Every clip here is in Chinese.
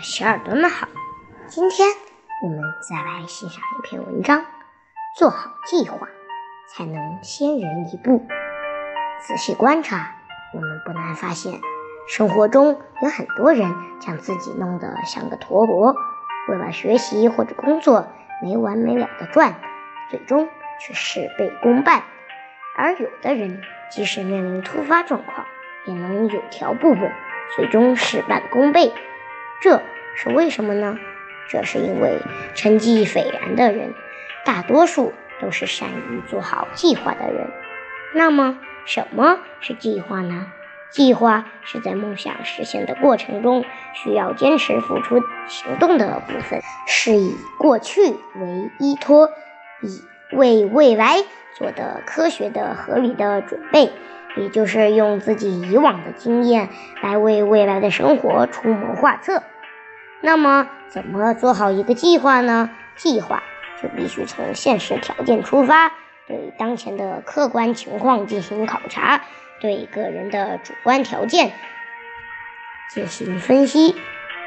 小耳朵们好，今天我们再来欣赏一篇文章。做好计划，才能先人一步。仔细观察，我们不难发现，生活中有很多人将自己弄得像个陀螺，为了学习或者工作没完没了的转，最终却事倍功半；而有的人，即使面临突发状况，也能有条不紊，最终事半功倍。这是为什么呢？这是因为成绩斐然的人，大多数都是善于做好计划的人。那么，什么是计划呢？计划是在梦想实现的过程中需要坚持付出行动的部分，是以过去为依托，以为未来做的科学的、合理的准备，也就是用自己以往的经验来为未来的生活出谋划策。那么，怎么做好一个计划呢？计划就必须从现实条件出发，对当前的客观情况进行考察，对个人的主观条件进行分析。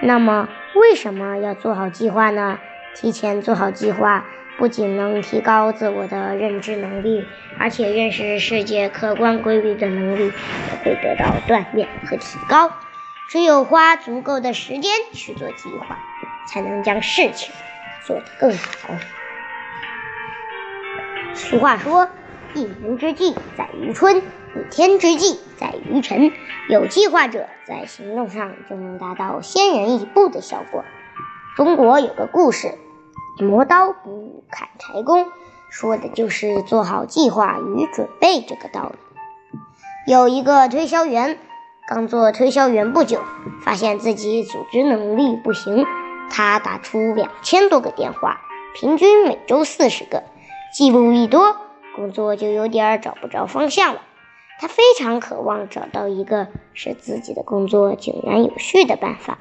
那么，为什么要做好计划呢？提前做好计划，不仅能提高自我的认知能力，而且认识世界客观规律的能力也会得到锻炼和提高。只有花足够的时间去做计划，才能将事情做得更好。俗话说：“一年之计在于春，一天之计在于晨。”有计划者在行动上就能达到先人一步的效果。中国有个故事，“磨刀不误砍柴工”，说的就是做好计划与准备这个道理。有一个推销员。刚做推销员不久，发现自己组织能力不行。他打出两千多个电话，平均每周四十个。记录一多，工作就有点找不着方向了。他非常渴望找到一个使自己的工作井然有序的办法，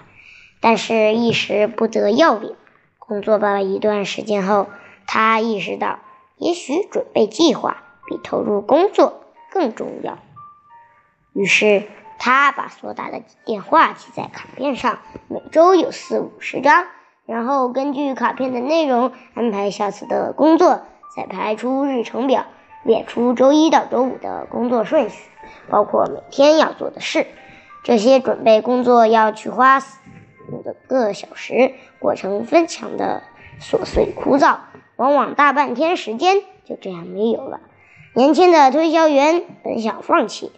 但是一时不得要领。工作了一段时间后，他意识到，也许准备计划比投入工作更重要。于是。他把所打的电话记在卡片上，每周有四五十张，然后根据卡片的内容安排下次的工作，再排出日程表，列出周一到周五的工作顺序，包括每天要做的事。这些准备工作要去花五个小时，过程非常的琐碎枯燥，往往大半天时间就这样没有了。年轻的推销员本想放弃。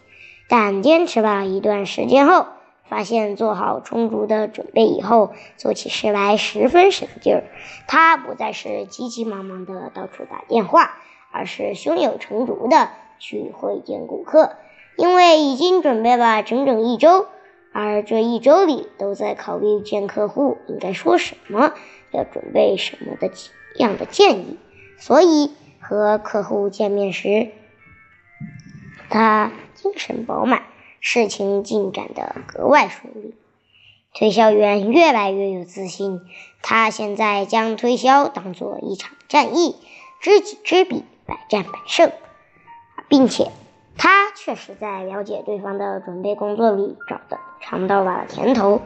但坚持了一段时间后，发现做好充足的准备以后，做起事来十分省劲儿。他不再是急急忙忙的到处打电话，而是胸有成竹的去会见顾客。因为已经准备了整整一周，而这一周里都在考虑见客户应该说什么，要准备什么的样的建议，所以和客户见面时，他。精神饱满，事情进展得格外顺利。推销员越来越有自信，他现在将推销当做一场战役，知己知彼，百战百胜，并且他确实在了解对方的准备工作里找的尝到了甜头。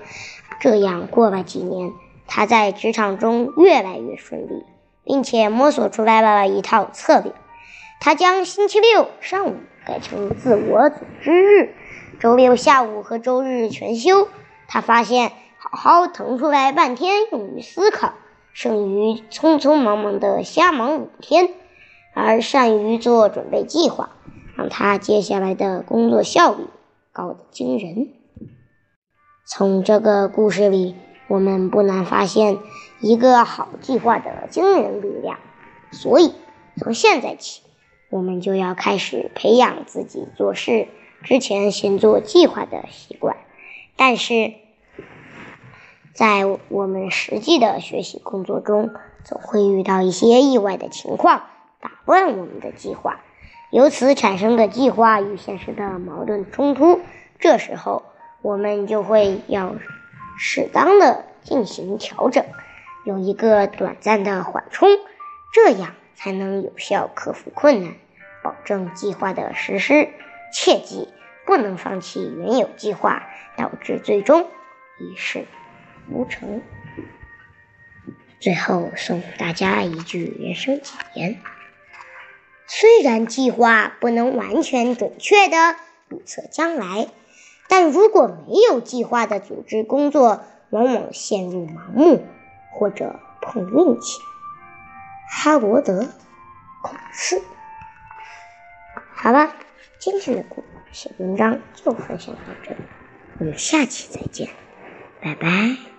这样过了几年，他在职场中越来越顺利，并且摸索出来了一套策略。他将星期六上午。改成自我组织日，周六下午和周日全休。他发现，好好腾出来半天用于思考，胜于匆匆忙忙的瞎忙五天。而善于做准备计划，让他接下来的工作效率高得惊人。从这个故事里，我们不难发现一个好计划的惊人力量。所以，从现在起。我们就要开始培养自己做事之前先做计划的习惯，但是在我们实际的学习工作中，总会遇到一些意外的情况，打乱我们的计划，由此产生的计划与现实的矛盾冲突。这时候，我们就会要适当的进行调整，有一个短暂的缓冲，这样才能有效克服困难。保证计划的实施，切记不能放弃原有计划，导致最终一事无成。最后送大家一句人生谨言：虽然计划不能完全准确的预测将来，但如果没有计划的组织工作，往往陷入盲目或者碰运气。哈罗德·孔斯。好了，今天的故事文章就分享到这里，我们下期再见，拜拜。